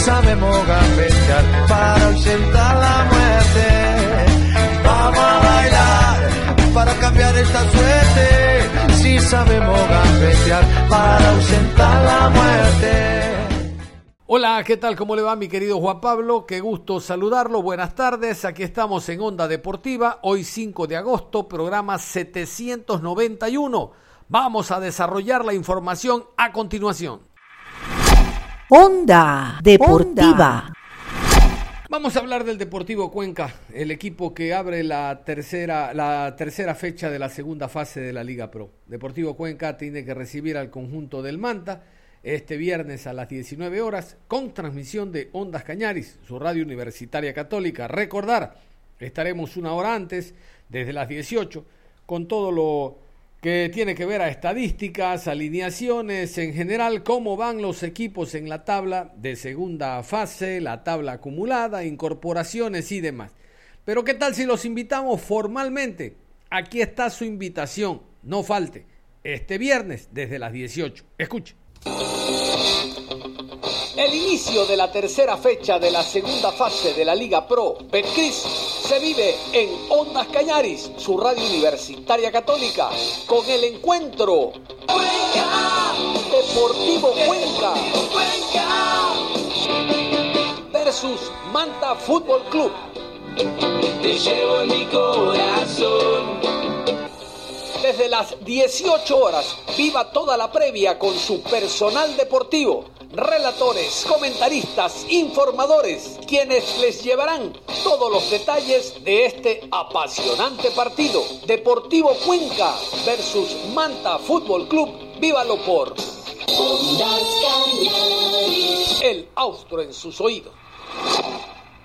Sabemos gambetear para ausentar la muerte. Vamos a bailar para cambiar esta suerte. Si sabemos gambetear para ausentar la muerte. Hola, ¿qué tal? ¿Cómo le va mi querido Juan Pablo? Qué gusto saludarlo. Buenas tardes. Aquí estamos en Onda Deportiva. Hoy 5 de agosto, programa 791. Vamos a desarrollar la información a continuación. Onda Deportiva. Vamos a hablar del Deportivo Cuenca, el equipo que abre la tercera, la tercera fecha de la segunda fase de la Liga Pro. Deportivo Cuenca tiene que recibir al conjunto del Manta este viernes a las 19 horas con transmisión de Ondas Cañaris, su radio universitaria católica. Recordar, estaremos una hora antes, desde las 18, con todo lo que tiene que ver a estadísticas, alineaciones, en general, cómo van los equipos en la tabla de segunda fase, la tabla acumulada, incorporaciones y demás. Pero ¿qué tal si los invitamos formalmente? Aquí está su invitación, no falte, este viernes desde las 18. Escuche. El inicio de la tercera fecha de la segunda fase de la Liga Pro Betcris se vive en Ondas Cañaris, su radio universitaria católica, con el encuentro. Cuenca, Deportivo Cuenca, versus Manta Fútbol Club. Te llevo en mi corazón. Desde las 18 horas, viva toda la previa con su personal deportivo relatores, comentaristas, informadores, quienes les llevarán todos los detalles de este apasionante partido. Deportivo Cuenca versus Manta Fútbol Club. Vívalo por el austro en sus oídos.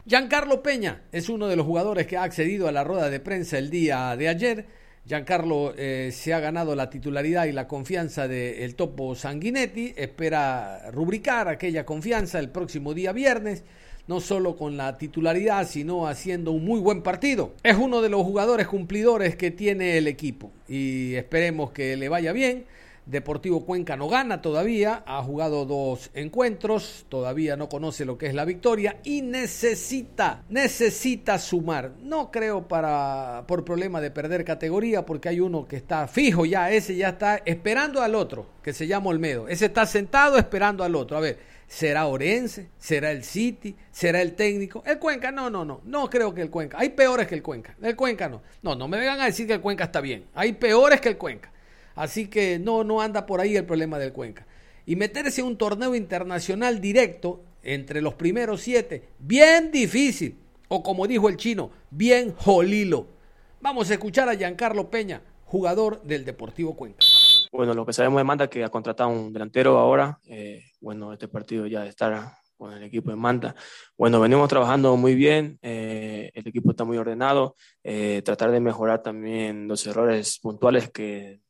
Giancarlo Peña es uno de los jugadores que ha accedido a la rueda de prensa el día de ayer Giancarlo eh, se ha ganado la titularidad y la confianza del topo Sanguinetti, espera rubricar aquella confianza el próximo día viernes, no solo con la titularidad, sino haciendo un muy buen partido. Es uno de los jugadores cumplidores que tiene el equipo y esperemos que le vaya bien. Deportivo Cuenca no gana todavía, ha jugado dos encuentros, todavía no conoce lo que es la victoria y necesita, necesita sumar. No creo para por problema de perder categoría porque hay uno que está fijo ya, ese ya está esperando al otro, que se llama Olmedo. Ese está sentado esperando al otro. A ver, ¿será Orense? ¿Será el City? ¿Será el técnico? El Cuenca, no, no, no, no creo que el Cuenca. Hay peores que el Cuenca. El Cuenca no. No, no me vengan a decir que el Cuenca está bien. Hay peores que el Cuenca. Así que no, no anda por ahí el problema del Cuenca. Y meterse en un torneo internacional directo entre los primeros siete, bien difícil. O como dijo el chino, bien jolilo. Vamos a escuchar a Giancarlo Peña, jugador del Deportivo Cuenca. Bueno, lo que sabemos de Manta que ha contratado un delantero ahora. Eh, bueno, este partido ya de estar con el equipo de Manta. Bueno, venimos trabajando muy bien, eh, el equipo está muy ordenado, eh, tratar de mejorar también los errores puntuales que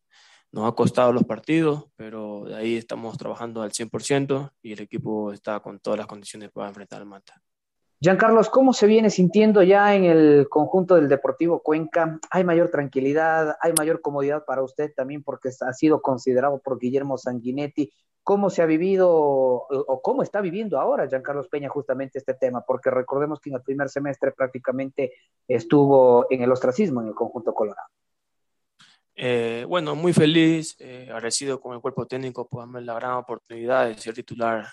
nos ha costado los partidos, pero de ahí estamos trabajando al 100% y el equipo está con todas las condiciones para enfrentar al Manta. Giancarlos, ¿cómo se viene sintiendo ya en el conjunto del Deportivo Cuenca? ¿Hay mayor tranquilidad, hay mayor comodidad para usted también porque ha sido considerado por Guillermo Sanguinetti? ¿Cómo se ha vivido o cómo está viviendo ahora Giancarlos Peña justamente este tema? Porque recordemos que en el primer semestre prácticamente estuvo en el ostracismo en el conjunto colorado. Eh, bueno, muy feliz, eh, agradecido con el cuerpo técnico por darme la gran oportunidad de ser titular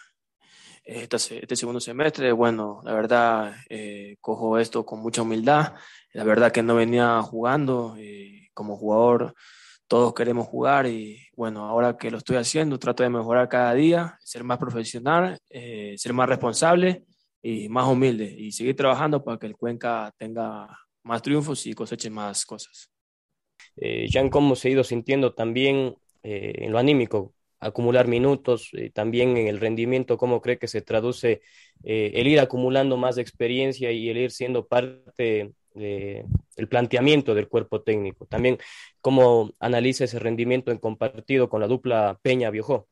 eh, este, este, segundo semestre. Bueno, la verdad, cojo esto con mucha humildad. La verdad que no venía jugando. como jugador, todos queremos jugar y bueno, ahora que lo estoy haciendo, trato de mejorar cada día, ser más profesional, ser más responsable y más humilde y seguir trabajando para que el Cuenca tenga más triunfos y coseche más cosas. Eh, Jan, ¿cómo se ha ido sintiendo también eh, en lo anímico? Acumular minutos, eh, también en el rendimiento, ¿cómo cree que se traduce eh, el ir acumulando más experiencia y el ir siendo parte del planteamiento del cuerpo técnico? También, ¿cómo analiza ese rendimiento en compartido con la dupla Peña-Biojó?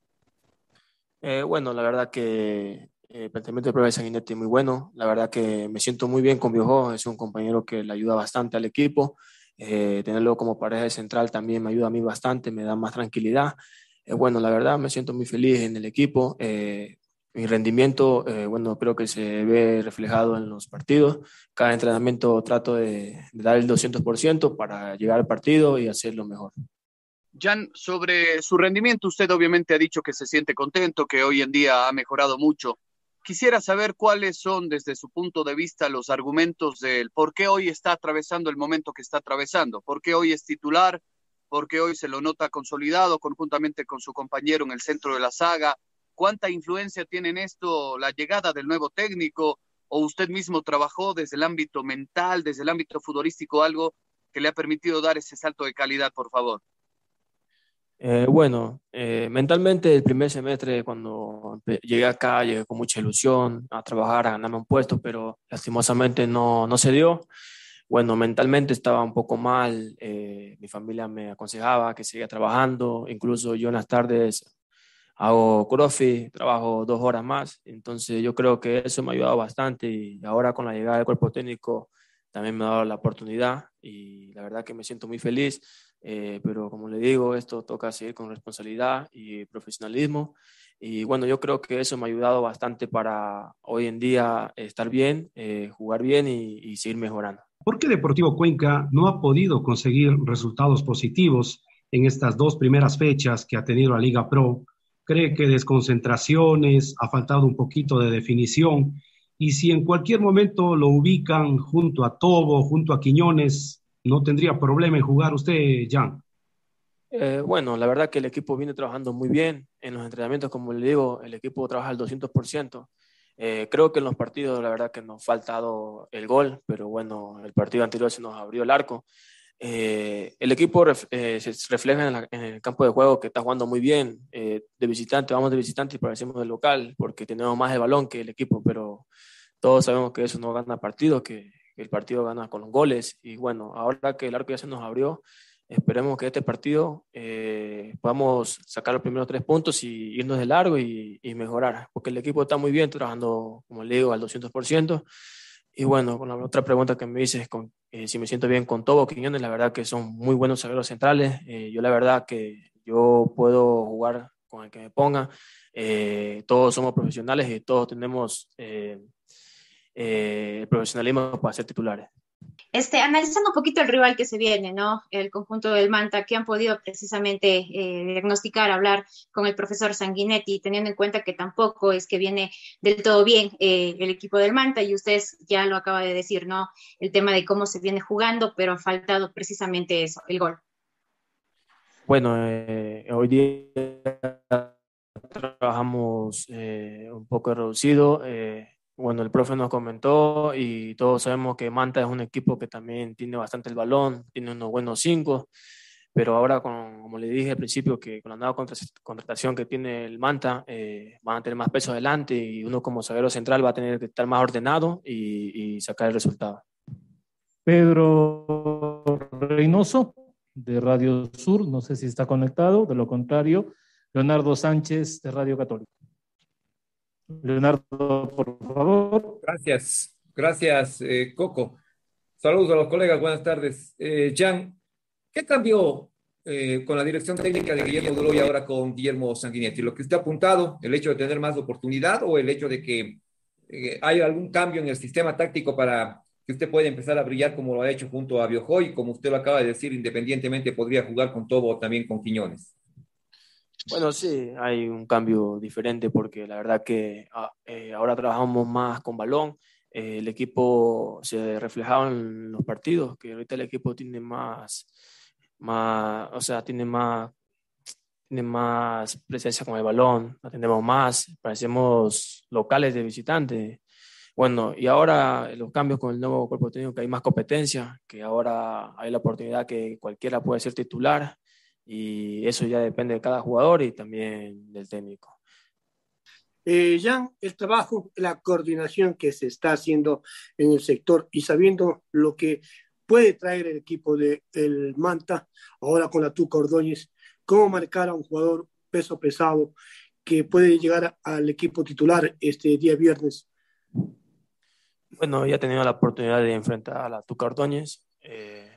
Eh, bueno, la verdad que el planteamiento de prueba de Sanguinetti muy bueno. La verdad que me siento muy bien con Biojó. Es un compañero que le ayuda bastante al equipo. Eh, tenerlo como pareja de central también me ayuda a mí bastante, me da más tranquilidad. Eh, bueno, la verdad me siento muy feliz en el equipo. Eh, mi rendimiento, eh, bueno, creo que se ve reflejado en los partidos. Cada entrenamiento trato de, de dar el 200% para llegar al partido y hacerlo mejor. Jan, sobre su rendimiento, usted obviamente ha dicho que se siente contento, que hoy en día ha mejorado mucho. Quisiera saber cuáles son, desde su punto de vista, los argumentos del por qué hoy está atravesando el momento que está atravesando, por qué hoy es titular, por qué hoy se lo nota consolidado conjuntamente con su compañero en el centro de la saga. ¿Cuánta influencia tiene en esto la llegada del nuevo técnico? ¿O usted mismo trabajó desde el ámbito mental, desde el ámbito futbolístico, algo que le ha permitido dar ese salto de calidad, por favor? Eh, bueno, eh, mentalmente el primer semestre cuando llegué acá, llegué con mucha ilusión a trabajar, a ganarme un puesto, pero lastimosamente no, no se dio. Bueno, mentalmente estaba un poco mal, eh, mi familia me aconsejaba que seguía trabajando, incluso yo en las tardes hago crossfit, trabajo dos horas más, entonces yo creo que eso me ha ayudado bastante y ahora con la llegada del cuerpo técnico también me ha dado la oportunidad y la verdad que me siento muy feliz eh, pero como le digo, esto toca seguir con responsabilidad y profesionalismo. Y bueno, yo creo que eso me ha ayudado bastante para hoy en día estar bien, eh, jugar bien y, y seguir mejorando. ¿Por qué Deportivo Cuenca no ha podido conseguir resultados positivos en estas dos primeras fechas que ha tenido la Liga Pro? ¿Cree que desconcentraciones, ha faltado un poquito de definición? Y si en cualquier momento lo ubican junto a Tobo, junto a Quiñones, no tendría problema en jugar usted, Jan. Eh, bueno, la verdad que el equipo viene trabajando muy bien. En los entrenamientos, como le digo, el equipo trabaja al 200%. Eh, creo que en los partidos, la verdad que nos ha faltado el gol, pero bueno, el partido anterior se nos abrió el arco. Eh, el equipo eh, se refleja en, en, el campo de juego que está jugando muy bien. Eh, de visitante, vamos de visitante y parecemos del local porque tenemos más el balón que el equipo, pero todos sabemos que eso no gana partidos, que el partido gana con los goles. Y bueno, ahora que el arco ya se nos abrió, esperemos que este partido eh, podamos sacar los primeros tres puntos y irnos de largo y, y, mejorar, porque el equipo está muy bien, trabajando, como le digo, al 200%. Y bueno, con la otra pregunta que me dices, con, eh, si me siento bien con Tobo Quiñones, la verdad que son muy buenos zagueros centrales. Eh, yo la verdad que yo puedo jugar con el que me ponga. Eh, todos somos profesionales y todos tenemos eh, el profesionalismo para ser titulares. Este, analizando un poquito el rival que se viene, ¿no? El conjunto del Manta, que han podido precisamente eh, diagnosticar, hablar con el profesor Sanguinetti, teniendo en cuenta que tampoco es que viene del todo bien eh, el equipo del Manta, y usted ya lo acaba de decir, ¿no? El tema de cómo se viene jugando, pero ha faltado precisamente eso, el gol. Bueno, eh, hoy día trabajamos eh, un poco reducido eh, bueno, el profe nos comentó y todos sabemos que Manta es un equipo que también tiene bastante el balón, tiene unos buenos cinco, pero ahora, con, como le dije al principio, que con la nueva contratación que tiene el Manta, eh, van a tener más peso adelante y uno como zaguero central va a tener que estar más ordenado y, y sacar el resultado. Pedro Reynoso, de Radio Sur, no sé si está conectado, de lo contrario, Leonardo Sánchez, de Radio Católica. Leonardo, por favor. Gracias, gracias, eh, Coco. Saludos a los colegas, buenas tardes. Eh, Jan, ¿qué cambió eh, con la dirección técnica de Guillermo Duro y ahora con Guillermo Sanguinetti? ¿Lo que usted ha apuntado, el hecho de tener más oportunidad o el hecho de que eh, hay algún cambio en el sistema táctico para que usted pueda empezar a brillar como lo ha hecho junto a Biojoy, como usted lo acaba de decir, independientemente podría jugar con todo o también con Quiñones? Bueno, sí, hay un cambio diferente porque la verdad que ah, eh, ahora trabajamos más con balón. Eh, el equipo se reflejaba en los partidos, que ahorita el equipo tiene más, más o sea, tiene más, tiene más presencia con el balón, atendemos más, parecemos locales de visitantes. bueno, y ahora los cambios con el nuevo cuerpo técnico, que hay más competencia, que ahora hay la oportunidad que cualquiera puede ser titular y eso ya depende de cada jugador y también del técnico. Eh, Jan, el trabajo, la coordinación que se está haciendo en el sector y sabiendo lo que puede traer el equipo del el Manta, ahora con la Tuca Ordóñez, cómo marcar a un jugador peso pesado que puede llegar al equipo titular este día viernes. Bueno, ya he tenido la oportunidad de enfrentar a la Tuca Ordóñez. Eh,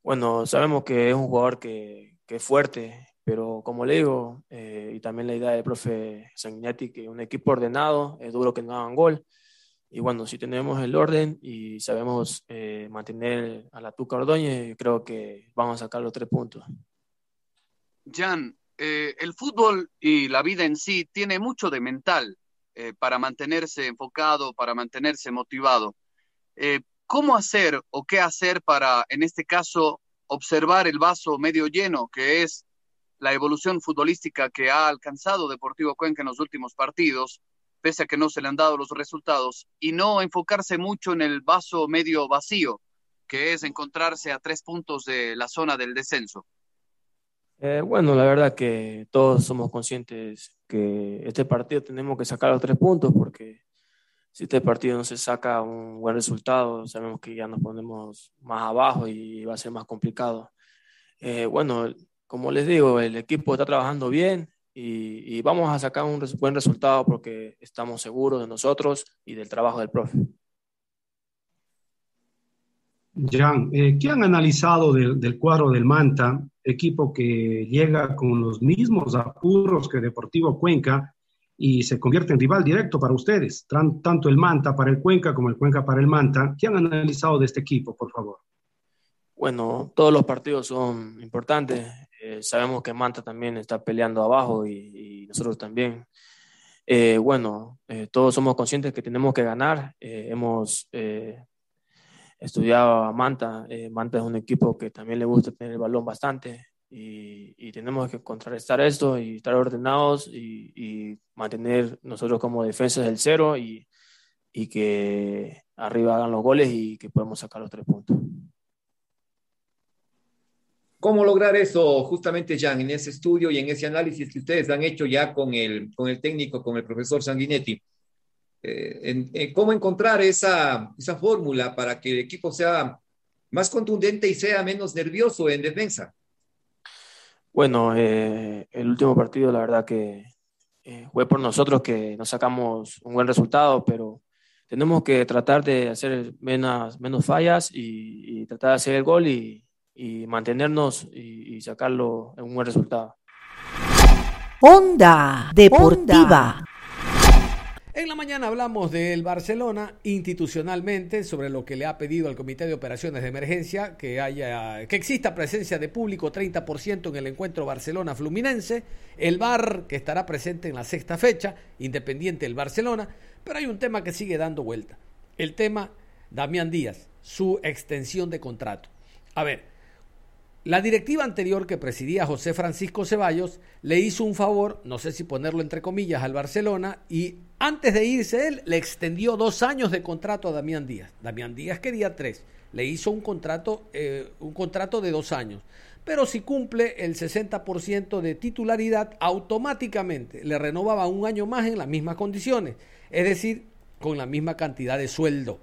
bueno, sabemos que es un jugador que, que es fuerte, pero como le digo, eh, y también la idea del profe Sanguinetti, que un equipo ordenado, es duro que no hagan gol. Y bueno, si tenemos el orden y sabemos eh, mantener a la Tuca Ordóñez, creo que vamos a sacar los tres puntos. Jan, eh, el fútbol y la vida en sí tiene mucho de mental para mantenerse enfocado, para mantenerse motivado. ¿Cómo hacer o qué hacer para, en este caso, observar el vaso medio lleno, que es la evolución futbolística que ha alcanzado Deportivo Cuenca en los últimos partidos, pese a que no se le han dado los resultados, y no enfocarse mucho en el vaso medio vacío, que es encontrarse a tres puntos de la zona del descenso? Eh, bueno, la verdad que todos somos conscientes que este partido tenemos que sacar los tres puntos porque si este partido no se saca un buen resultado, sabemos que ya nos ponemos más abajo y va a ser más complicado. Eh, bueno, como les digo, el equipo está trabajando bien y, vamos a sacar un buen resultado porque estamos seguros de nosotros y del trabajo del profe. Jan, eh, ¿qué han analizado del, cuadro del Manta, equipo que llega con los mismos apuros que Deportivo Cuenca y se convierte en rival directo para ustedes, tanto el Manta para el Cuenca como el Cuenca para el Manta? ¿Qué han analizado de este equipo, por favor? Bueno, todos los partidos son importantes. Eh, sabemos que Manta también está peleando abajo y, nosotros también. Eh, bueno, eh, todos somos conscientes que tenemos que ganar. hemos estudiado a Manta. Manta es un equipo que también le gusta tener el balón bastante y, tenemos que contrarrestar esto y estar ordenados y, mantener nosotros como defensas del cero y, y que arriba hagan los goles y que podemos sacar los tres puntos. ¿Cómo lograr eso justamente, Jan, en ese estudio y en ese análisis que ustedes han hecho ya con el, con el técnico, con el profesor Sanguinetti? Eh, ¿Cómo encontrar esa, esa fórmula para que el equipo sea más contundente y sea menos nervioso en defensa? Bueno, eh, el último partido, la verdad que eh, fue por nosotros que nos sacamos un buen resultado, pero tenemos que tratar de hacer menos, menos fallas y, tratar de hacer el gol y, y mantenernos y, sacarlo en un buen resultado. Onda Deportiva. En la mañana hablamos del Barcelona institucionalmente sobre lo que le ha pedido al Comité de Operaciones de Emergencia que haya que exista presencia de público 30% en el encuentro Barcelona Fluminense, el VAR que estará presente en la sexta fecha, independiente del Barcelona, pero hay un tema que sigue dando vuelta. El tema Damián Díaz, su extensión de contrato. A ver, la directiva anterior que presidía José Francisco Ceballos le hizo un favor, no sé si ponerlo entre comillas, al Barcelona y antes de irse él le extendió dos años de contrato a Damián Díaz. Damián Díaz quería tres, le hizo un contrato, eh, un contrato de dos años. Pero si cumple el 60% de titularidad, automáticamente le renovaba un año más en las mismas condiciones, es decir, con la misma cantidad de sueldo.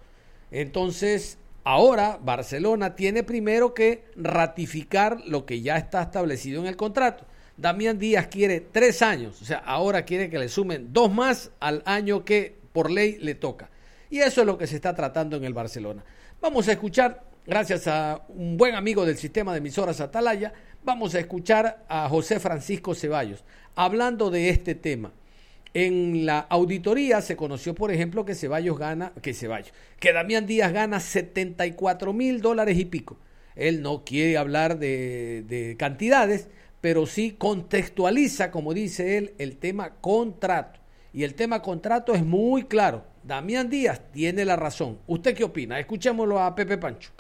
Entonces, Ahora Barcelona tiene primero que ratificar lo que ya está establecido en el contrato. Damián Díaz quiere tres años, o sea, ahora quiere que le sumen dos más al año que por ley le toca. Y eso es lo que se está tratando en el Barcelona. Vamos a escuchar, gracias a un buen amigo del sistema de emisoras Atalaya, vamos a escuchar a José Francisco Ceballos hablando de este tema. En la auditoría se conoció, por ejemplo, que Ceballos gana, que Ceballos, que Damián Díaz gana 74 mil dólares y pico. Él no quiere hablar de, cantidades, pero sí contextualiza, como dice él, el tema contrato. Y el tema contrato es muy claro. Damián Díaz tiene la razón. ¿Usted qué opina? Escuchémoslo a Pepe Pancho.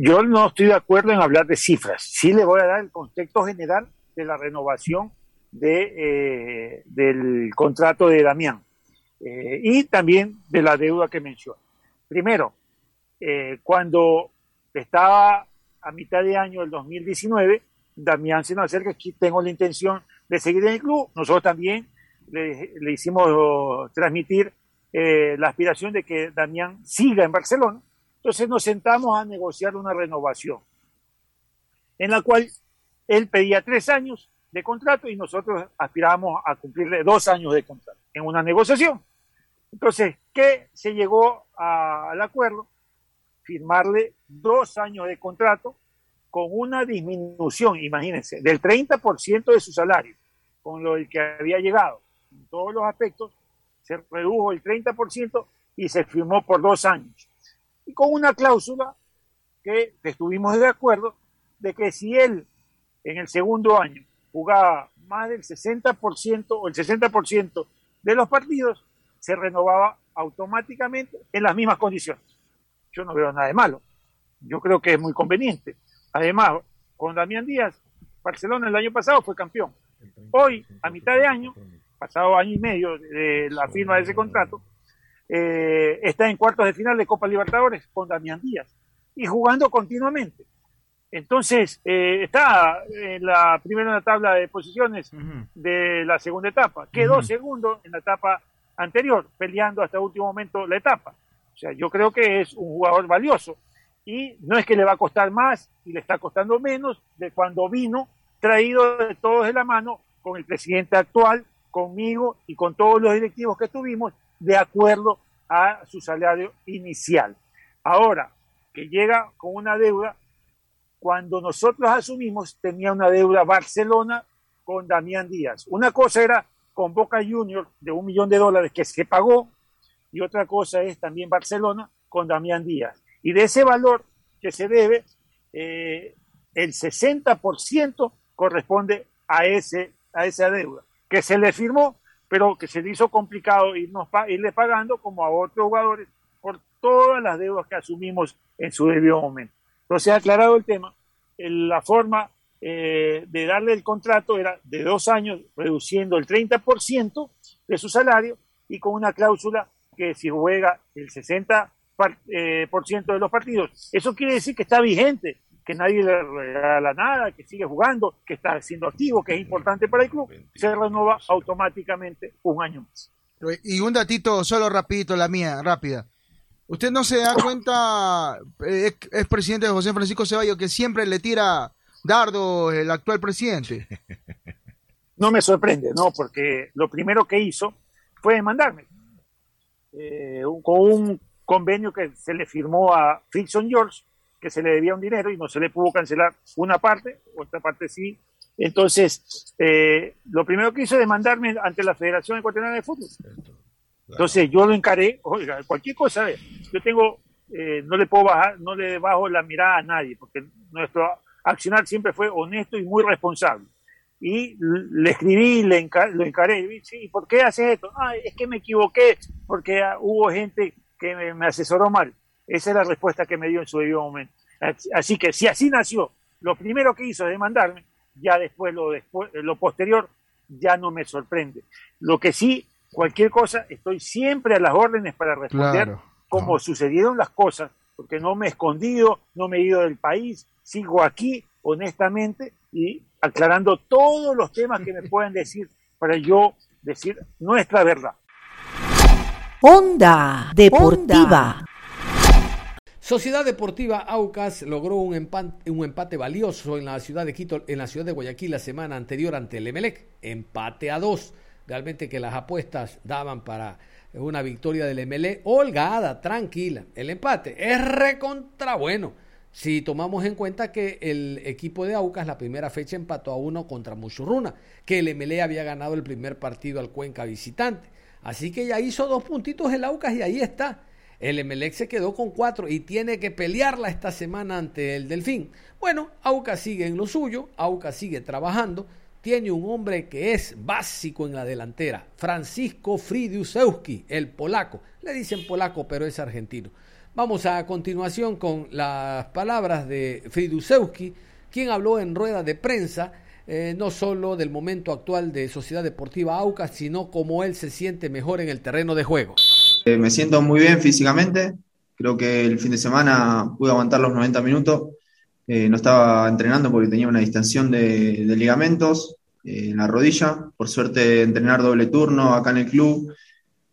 Yo no estoy de acuerdo en hablar de cifras. Sí le voy a dar el contexto general de la renovación de, eh, del contrato de Damián. Eh, y también de la deuda que menciono. Primero, eh, cuando estaba a mitad de año del 2019, Damián se nos acerca, aquí tengo la intención de seguir en el club, nosotros también le, hicimos transmitir eh, la aspiración de que Damián siga en Barcelona, entonces nos sentamos a negociar una renovación, en la cual él pedía tres años de contrato y nosotros aspirábamos a cumplirle dos años de contrato en una negociación. Entonces, ¿qué se llegó al acuerdo? Firmarle dos años de contrato con una disminución, imagínense, del 30% de su salario, con lo que había llegado. En todos los aspectos, se redujo el 30% y se firmó por dos años. Y con una cláusula que estuvimos de acuerdo de que si él en el segundo año jugaba más del 60% o el 60% de los partidos, se renovaba automáticamente en las mismas condiciones. Yo no veo nada de malo. Yo creo que es muy conveniente. Además, con Damián Díaz, Barcelona el año pasado fue campeón. Hoy, a mitad de año, pasado año y medio de la firma de ese contrato, eh, está en cuartos de final de Copa Libertadores con Damián Díaz y jugando continuamente. Entonces, eh, está en la primera tabla de posiciones de la segunda etapa. Quedó segundo en la etapa anterior, peleando hasta último momento la etapa. O sea, yo creo que es un jugador valioso. Y no es que le va a costar más y le está costando menos de cuando vino traído de todos de la mano con el presidente actual, conmigo y con todos los directivos que tuvimos, de acuerdo a su salario inicial. Ahora, que llega con una deuda cuando nosotros asumimos tenía una deuda Barcelona con Damián Díaz. Una cosa era con Boca Junior de un millón de dólares que se pagó y otra cosa es también Barcelona con Damián Díaz. Y de ese valor que se debe, eh, el 60% corresponde a, ese, a esa deuda, que se le firmó, pero que se le hizo complicado irnos irle pagando como a otros jugadores por todas las deudas que asumimos en su debido momento. Entonces, aclarado el tema, la forma eh, de darle el contrato era de dos años, reduciendo el 30% de su salario y con una cláusula que si juega el 60% eh, por ciento de los partidos, eso quiere decir que está vigente, que nadie le regala nada, que sigue jugando, que está siendo activo, que es importante para el club, se renova automáticamente un año más. Y un datito solo rapidito, la mía, rápida. ¿Usted no se da cuenta, eh, es, presidente de José Francisco Ceballos, que siempre le tira dardo el actual presidente? No me sorprende, ¿no? Porque lo primero que hizo fue demandarme. Eh, con un convenio que se le firmó a Frickson George, que se le debía un dinero y no se le pudo cancelar una parte, otra parte sí. Entonces, eh, lo primero que hizo es demandarme ante la Federación Ecuatoriana de Fútbol. Entonces yo lo encaré, oiga, cualquier cosa, yo tengo, eh, no le puedo bajar, no le bajo la mirada a nadie, porque nuestro accionar siempre fue honesto y muy responsable. Y le escribí, le lo encaré, sí, ¿por qué haces esto? Ah, es que me equivoqué, porque hubo gente que me, asesoró mal. Esa es la respuesta que me dio en su debido momento. Así que si así nació, lo primero que hizo es demandarme, ya después lo, después, lo posterior ya no me sorprende. Lo que sí cualquier cosa, estoy siempre a las órdenes para responder como sucedieron las cosas, porque no me he escondido, no me he ido del país, sigo aquí honestamente y aclarando todos los temas que me pueden decir para yo decir nuestra verdad. Onda Deportiva. Sociedad Deportiva Aucas logró un empate, un empate, valioso en la ciudad de Quito, en la ciudad de Guayaquil la semana anterior ante el Emelec, empate a dos realmente que las apuestas daban para una victoria del MLE holgada, tranquila. El empate es recontra bueno. Si tomamos en cuenta que el equipo de Aucas la primera fecha empató a uno contra Muchurruna, que el MLE había ganado el primer partido al Cuenca visitante. Así que ya hizo dos puntitos el Aucas y ahí está. El MLE se quedó con cuatro y tiene que pelearla esta semana ante el Delfín. Bueno, Aucas sigue en lo suyo, Aucas sigue trabajando tiene un hombre que es básico en la delantera, Francisco Fridiusewski, el polaco. Le dicen polaco, pero es argentino. Vamos a continuación con las palabras de Fridiusewski, quien habló en rueda de prensa eh, no solo del momento actual de Sociedad Deportiva Aucas, sino cómo él se siente mejor en el terreno de juego. Eh, me siento muy bien físicamente, creo que el fin de semana pude aguantar los 90 minutos, no estaba entrenando porque tenía una distensión de, ligamentos en la rodilla, por suerte entrenar doble turno acá en el club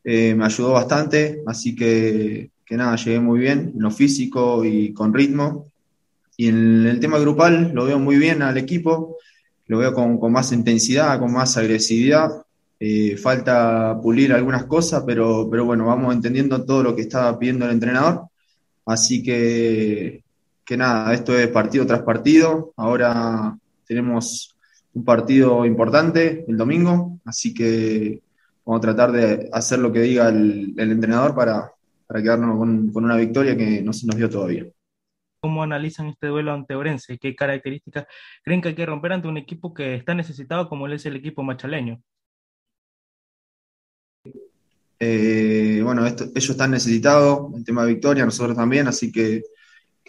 me ayudó bastante, así que que nada, llegué muy bien en lo físico y con ritmo. Y en el tema grupal lo veo muy bien al equipo, lo veo con, con más intensidad, con más agresividad. Eh, falta pulir algunas cosas, pero, pero bueno, vamos entendiendo todo lo que está pidiendo el entrenador. Así que, que nada, esto es partido tras partido. Ahora tenemos un partido importante el domingo, así que vamos a tratar de hacer lo que diga el, el entrenador para, para quedarnos con, una victoria que no se nos dio todavía. ¿Cómo analizan este duelo ante Orense? ¿Qué características creen que hay que romper ante un equipo que está necesitado como es el equipo machaleño? Eh, bueno, ellos están necesitados, el tema de victoria, nosotros también, así que,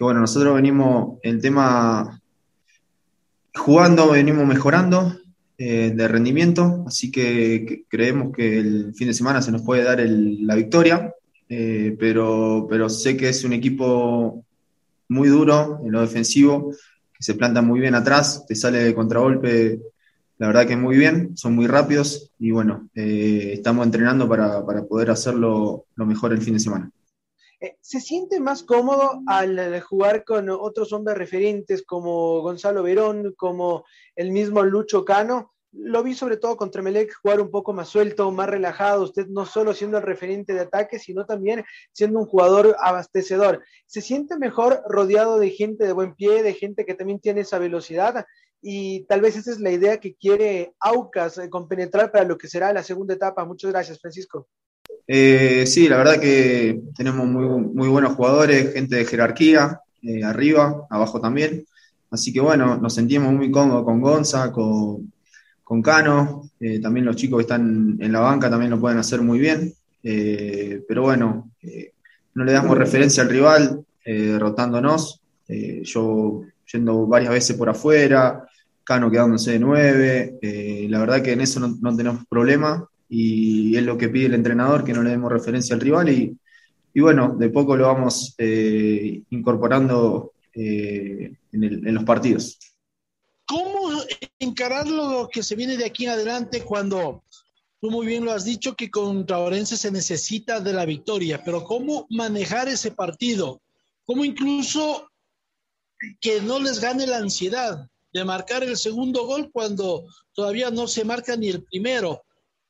bueno, nosotros venimos, el tema jugando, venimos mejorando eh, de rendimiento, así que, creemos que el fin de semana se nos puede dar la victoria. Eh, pero, pero sé que es un equipo muy duro en lo defensivo, que se planta muy bien atrás, te sale de contragolpe, la verdad que muy bien, son muy rápidos y bueno, eh, estamos entrenando para, para, poder hacerlo lo mejor el fin de semana. Eh, ¿Se siente más cómodo al jugar con otros hombres referentes como Gonzalo Verón, como el mismo Lucho Cano? lo vi sobre todo contra Melec jugar un poco más suelto, más relajado, usted no solo siendo el referente de ataque, sino también siendo un jugador abastecedor. ¿Se siente mejor rodeado de gente de buen pie, de gente que también tiene esa velocidad? Y tal vez esa es la idea que quiere Aucas eh, compenetrar para lo que será la segunda etapa. Muchas gracias, Francisco. Eh, sí, la verdad que tenemos muy, buenos jugadores, gente de jerarquía, eh, arriba, abajo también. Así que bueno, nos sentimos muy cómodos con Gonza, con, Cano, eh, también los chicos que están en la banca también lo pueden hacer muy bien, pero bueno, no le damos referencia al rival, rotándonos, yo yendo varias veces por afuera, Cano quedándose de nueve, la verdad que en eso no, tenemos problema y es lo que pide el entrenador, que no le demos referencia al rival y, y bueno, de poco lo vamos incorporando en, en los partidos. ¿Cómo encarar lo que se viene de aquí en adelante cuando tú muy bien lo has dicho que contra Orense se necesita de la victoria, pero cómo manejar ese partido? ¿Cómo incluso que no les gane la ansiedad de marcar el segundo gol cuando todavía no se marca ni el primero?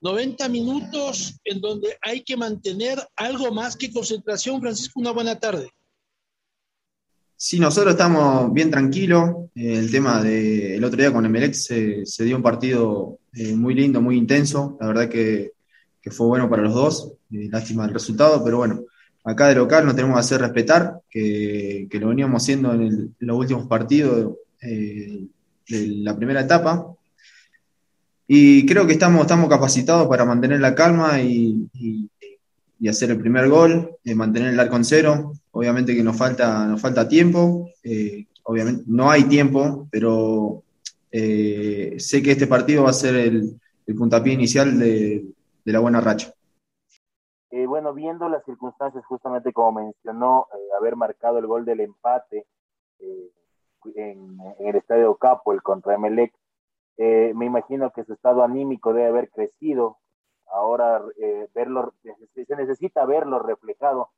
90 minutos en donde hay que mantener algo más que concentración. Francisco, una buena tarde. Sí, nosotros estamos bien tranquilos. Eh, el tema del otro día con Emelec se, se dio un partido eh, muy lindo, muy intenso. La verdad que, fue bueno para los dos. Eh, lástima el resultado, pero bueno, acá de local nos tenemos que hacer respetar, que, lo veníamos haciendo en, los últimos partidos de la primera etapa. Y creo que estamos, estamos capacitados para mantener la calma y, y hacer el primer gol, mantener el arco en cero obviamente que nos falta, nos falta tiempo, eh, obviamente no hay tiempo, pero eh, sé que este partido va a ser el, puntapié inicial de, la buena racha. Eh, bueno, viendo las circunstancias, justamente como mencionó, haber marcado el gol del empate en, el Estadio Capo, el contra Emelec, me imagino que su estado anímico debe haber crecido. Ahora verlo, se necesita verlo reflejado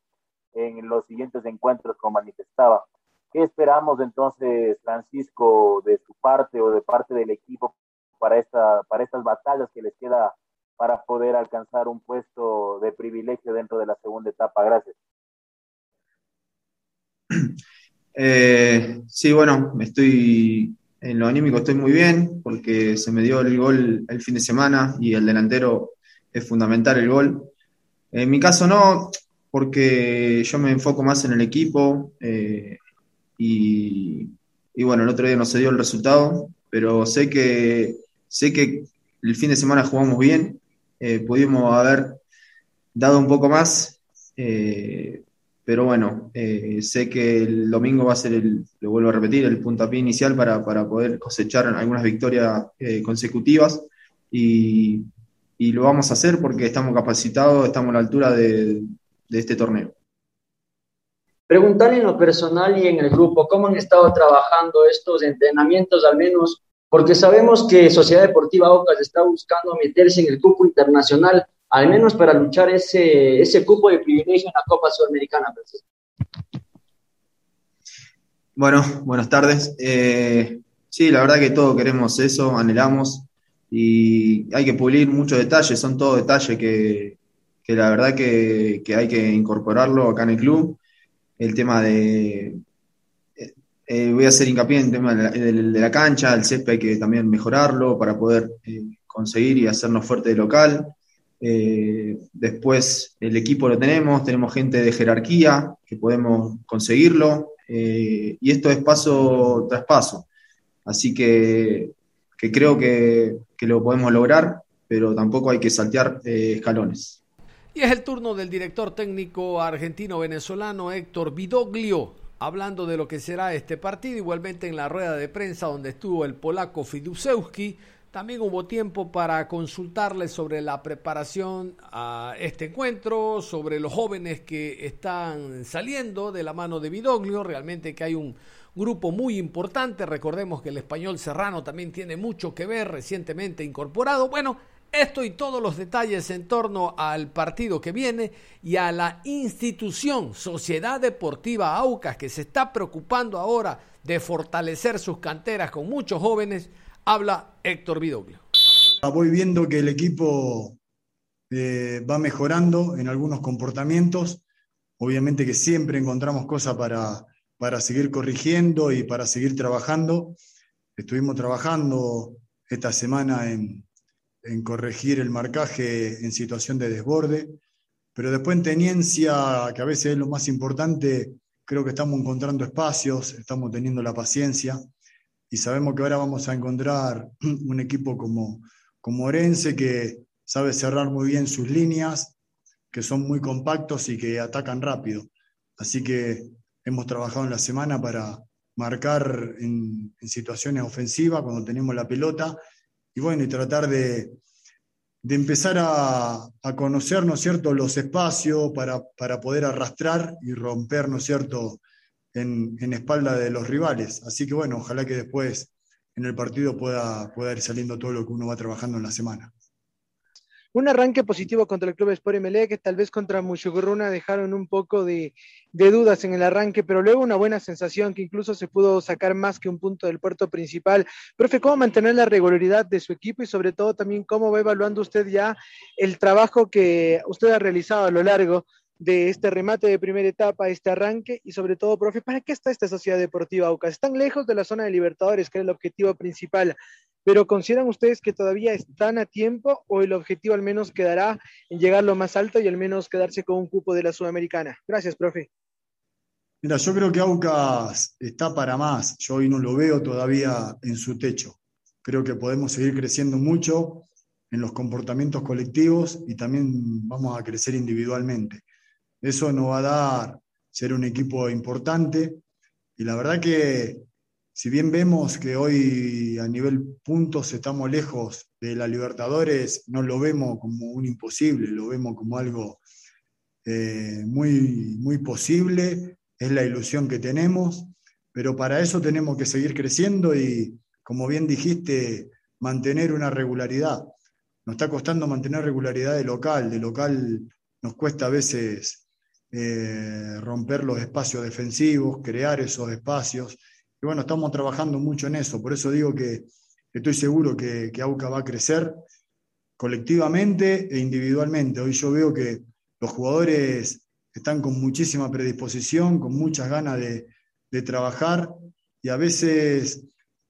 en los siguientes encuentros, como manifestaba. ¿Qué esperamos entonces, Francisco, de su parte o de parte del equipo para, esta, para estas batallas que les queda para poder alcanzar un puesto de privilegio dentro de la segunda etapa? Gracias. Eh, sí, bueno, estoy en lo anímico estoy muy bien porque se me dio el gol el fin de semana y el delantero es fundamental el gol. En mi caso no, porque yo me enfoco más en el equipo eh, y, bueno, el otro día no se dio el resultado, pero sé que, sé que el fin de semana jugamos bien, eh, pudimos haber dado un poco más, eh, pero bueno, eh, sé que el domingo va a ser el, lo vuelvo a repetir, el puntapié inicial para, para poder cosechar algunas victorias eh, consecutivas y, y, lo vamos a hacer porque estamos capacitados, estamos a la altura de, de este torneo. Preguntarle en lo personal y en el grupo, ¿cómo han estado trabajando estos entrenamientos, al menos? Porque sabemos que Sociedad Deportiva Aucas está buscando meterse en el cupo internacional, al menos para luchar ese, ese cupo de privilegio en la Copa Sudamericana. Bueno, buenas tardes. Eh, sí, la verdad que todos queremos eso, anhelamos y hay que pulir muchos detalles, son todos detalles que, que la verdad que, que hay que incorporarlo acá en el club el tema de, eh, voy a hacer hincapié en el tema de la, cancha, el césped hay que también mejorarlo para poder eh, conseguir y hacernos fuerte de local. Después el equipo lo tenemos, tenemos gente de jerarquía que podemos conseguirlo y esto es paso tras paso. Así que, que creo que, que, lo podemos lograr, pero tampoco hay que saltear escalones. Y es el turno del director técnico argentino-venezolano Héctor Vidoglio, hablando de lo que será este partido, igualmente en la rueda de prensa donde estuvo el polaco Fidusewski. También hubo tiempo para consultarle sobre la preparación a este encuentro, sobre los jóvenes que están saliendo de la mano de Vidoglio. Realmente que hay un grupo muy importante. Recordemos que el español serrano también tiene mucho que ver, recientemente incorporado. Bueno, esto y todos los detalles en torno al partido que viene y a la institución Sociedad Deportiva Aucas que se está preocupando ahora de fortalecer sus canteras con muchos jóvenes, habla Héctor Vidoglio. Voy viendo que el equipo eh, va mejorando en algunos comportamientos. Obviamente que siempre encontramos cosas para, para seguir corrigiendo y para seguir trabajando. Estuvimos trabajando esta semana en, en corregir el marcaje en situación de desborde, pero después en teniencia, que a veces es lo más importante, creo que estamos encontrando espacios, estamos teniendo la paciencia y sabemos que ahora vamos a encontrar un equipo como, como Orense que sabe cerrar muy bien sus líneas, que son muy compactos y que atacan rápido. Así que hemos trabajado en la semana para marcar en, situaciones ofensivas cuando tenemos la pelota y bueno, y tratar de, empezar a, conocer, ¿no es cierto?, los espacios para, poder arrastrar y romper, ¿no es cierto?, en, espalda de los rivales. Así que bueno, ojalá que después en el partido pueda, pueda ir saliendo todo lo que uno va trabajando en la semana. Un arranque positivo contra el Club Sport que tal vez contra Mushuguruna dejaron un poco de, dudas en el arranque, pero luego una buena sensación que incluso se pudo sacar más que un punto del puerto principal. Profe, ¿cómo mantener la regularidad de su equipo y sobre todo también cómo va evaluando usted ya el trabajo que usted ha realizado a lo largo de este remate de primera etapa, este arranque y sobre todo, profe, ¿para qué está esta sociedad deportiva Aucas? Están lejos de la zona de Libertadores, que es el objetivo principal, pero ¿consideran ustedes que todavía están a tiempo o el objetivo al menos quedará en llegar lo más alto y al menos quedarse con un cupo de la Sudamericana? Gracias, profe. Mira, yo creo que Aucas está para más. Yo hoy no lo veo todavía en su techo. Creo que podemos seguir creciendo mucho en los comportamientos colectivos y también vamos a crecer individualmente. Eso nos va a dar ser un equipo importante. Y la verdad que si bien vemos que hoy a nivel puntos estamos lejos de la Libertadores, no lo vemos como un imposible, lo vemos como algo eh, muy, muy posible, es la ilusión que tenemos, pero para eso tenemos que seguir creciendo y, como bien dijiste, mantener una regularidad. Nos está costando mantener regularidad de local, de local nos cuesta a veces eh, romper los espacios defensivos, crear esos espacios. Y bueno, estamos trabajando mucho en eso, por eso digo que, estoy seguro que, que, AUCA va a crecer colectivamente e individualmente. Hoy yo veo que los jugadores están con muchísima predisposición, con muchas ganas de, de trabajar y a veces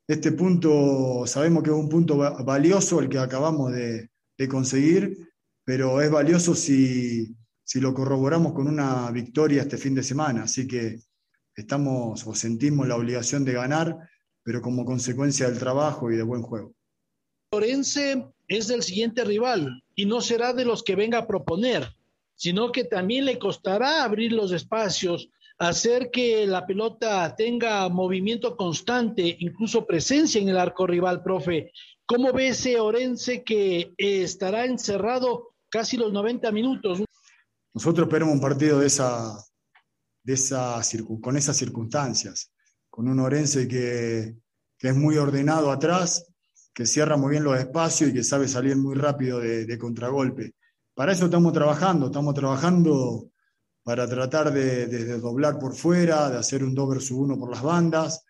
este punto, sabemos que es un punto valioso el que acabamos de, de conseguir, pero es valioso si, si lo corroboramos con una victoria este fin de semana. Así que estamos o sentimos la obligación de ganar, pero como consecuencia del trabajo y de buen juego. Lorense es del siguiente rival y no será de los que venga a proponer. sino que también le costará abrir los espacios, hacer que la pelota tenga movimiento constante, incluso presencia en el arco rival, profe. ¿Cómo ve ese Orense que estará encerrado casi los 90 minutos? Nosotros esperamos un partido de esa, con esas circunstancias, con un Orense que, es muy ordenado atrás, que cierra muy bien los espacios y que sabe salir muy rápido de, de contragolpe. Para eso estamos trabajando, estamos trabajando para tratar de, doblar por fuera, de hacer un 2 versus 1 por las bandas,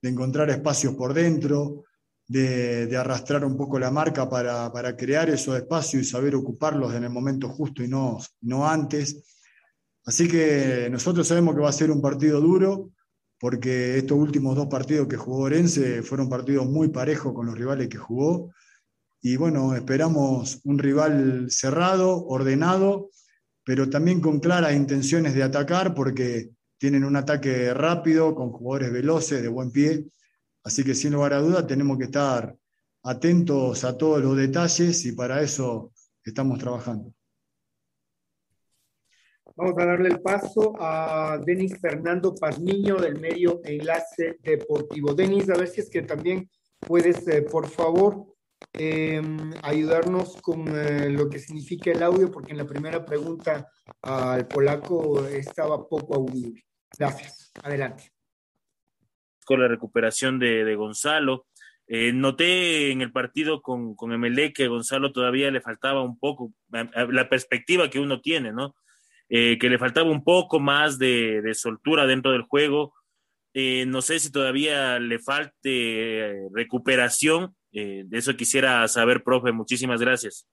de encontrar espacios por dentro, de, arrastrar un poco la marca para, crear esos espacios y saber ocuparlos en el momento justo y no, no antes. Así que nosotros sabemos que va a ser un partido duro, porque estos últimos dos partidos que jugó Orense fueron partidos muy parejos con los rivales que jugó. Y bueno, esperamos un rival cerrado, ordenado pero también con claras intenciones de atacar porque tienen un ataque rápido, con jugadores veloces, de buen pie. Así que sin lugar a duda tenemos que estar atentos a todos los detalles y para eso estamos trabajando. Vamos a darle el paso a Denis Fernando Pazmiño del medio Enlace Deportivo. Denis, a ver si es que también puedes, eh, por favor, eh, ayudarnos con eh, lo que significa el audio, porque en la primera pregunta al polaco estaba poco audible. Gracias. Adelante. Con la recuperación de, de Gonzalo. Eh, noté en el partido con, con MLE que Gonzalo todavía le faltaba un poco, la perspectiva que uno tiene, ¿no? Eh, que le faltaba un poco más de, de soltura dentro del juego. Eh, no sé si todavía le falte recuperación eh, de eso quisiera saber, profe. Muchísimas gracias.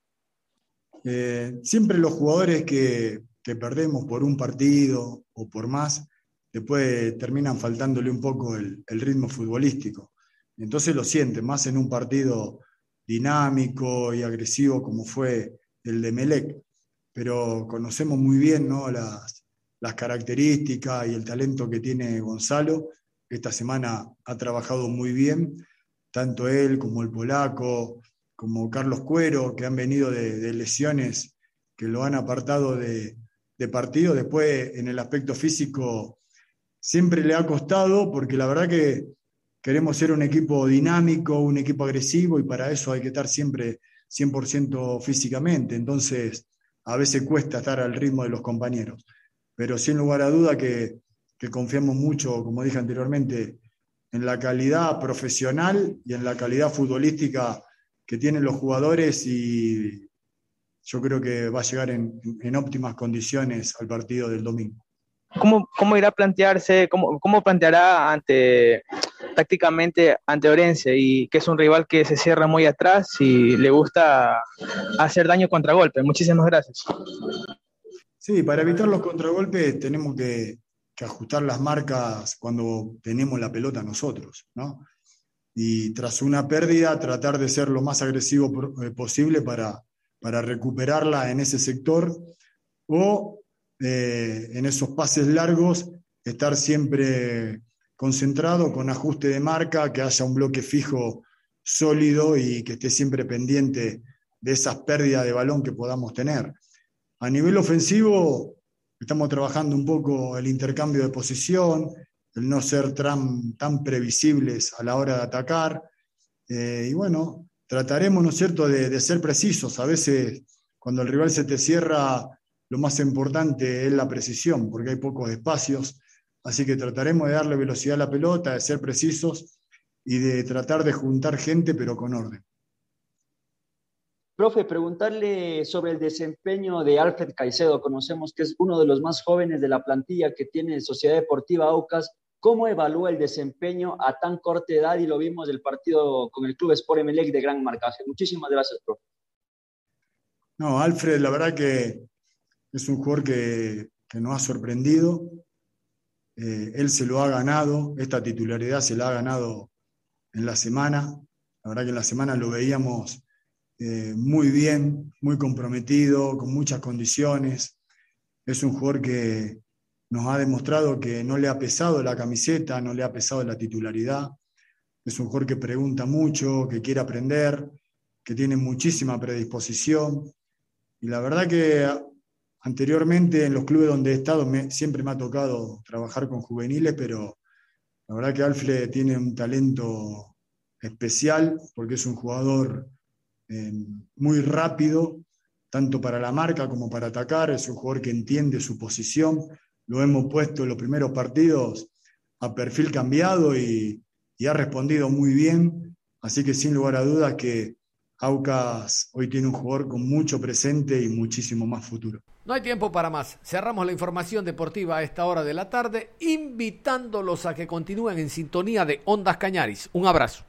Eh, siempre los jugadores que, perdemos por un partido o por más, después terminan faltándole un poco el, ritmo futbolístico. Entonces lo sienten, más en un partido dinámico y agresivo como fue el de Melec. Pero conocemos muy bien las, las características y el talento que tiene Gonzalo. Esta semana ha trabajado muy bien tanto él como el polaco, como Carlos Cuero, que han venido de, lesiones que lo han apartado de, partido. Después, en el aspecto físico, siempre le ha costado, porque la verdad que queremos ser un equipo dinámico, un equipo agresivo, y para eso hay que estar siempre 100% físicamente. Entonces, a veces cuesta estar al ritmo de los compañeros. Pero sin lugar a duda que, que confiamos mucho, como dije anteriormente, en la calidad profesional y en la calidad futbolística que tienen los jugadores y yo creo que va a llegar en, óptimas condiciones al partido del domingo. ¿Cómo, cómo irá a plantearse, cómo, cómo planteará ante tácticamente ante Orense y que es un rival que se cierra muy atrás y le gusta hacer daño contragolpe? Muchísimas gracias. Sí, para evitar los contragolpes tenemos que, ajustar las marcas cuando tenemos la pelota nosotros, ¿no? Y tras una pérdida, tratar de ser lo más agresivo eh, posible para, para recuperarla en ese sector o eh, en esos pases largos, estar siempre concentrado con ajuste de marca, que haya un bloque fijo sólido y que esté siempre pendiente de esas pérdidas de balón que podamos tener. A nivel ofensivo, Estamos trabajando un poco el intercambio de posición, el no ser tan, tan previsibles a la hora de atacar. Eh, y bueno, trataremos, ¿no es cierto?, de, ser precisos. A veces, cuando el rival se te cierra, lo más importante es la precisión, porque hay pocos espacios. Así que trataremos de darle velocidad a la pelota, de ser precisos y de tratar de juntar gente, pero con orden. Profe, preguntarle sobre el desempeño de Alfred Caicedo. Conocemos que es uno de los más jóvenes de la plantilla que tiene Sociedad Deportiva Aucas. ¿Cómo evalúa el desempeño a tan corta edad? Y lo vimos del partido con el Club Sport Emelec de gran marcaje. Muchísimas gracias, profe. No, Alfred, la verdad que es un jugador que, nos ha sorprendido. Eh, él se lo ha ganado, esta titularidad se la ha ganado en la semana. La verdad que en la semana lo veíamos eh, muy bien, muy comprometido, con muchas condiciones. Es un jugador que nos ha demostrado que no le ha pesado la camiseta, no le ha pesado la titularidad. Es un jugador que pregunta mucho, que quiere aprender, que tiene muchísima predisposición. Y la verdad que anteriormente en los clubes donde he estado siempre me ha tocado trabajar con juveniles, pero la verdad que Alfred tiene un talento especial porque es un jugador eh, muy rápido, tanto para la marca como para atacar, es un jugador que entiende su posición, lo hemos puesto en los primeros partidos a perfil cambiado y, y ha respondido muy bien, así que sin lugar a dudas que Aucas hoy tiene un jugador con mucho presente y muchísimo más futuro. No hay tiempo para más. Cerramos la información deportiva a esta hora de la tarde, invitándolos a que continúen en sintonía de Ondas Cañaris. Un abrazo.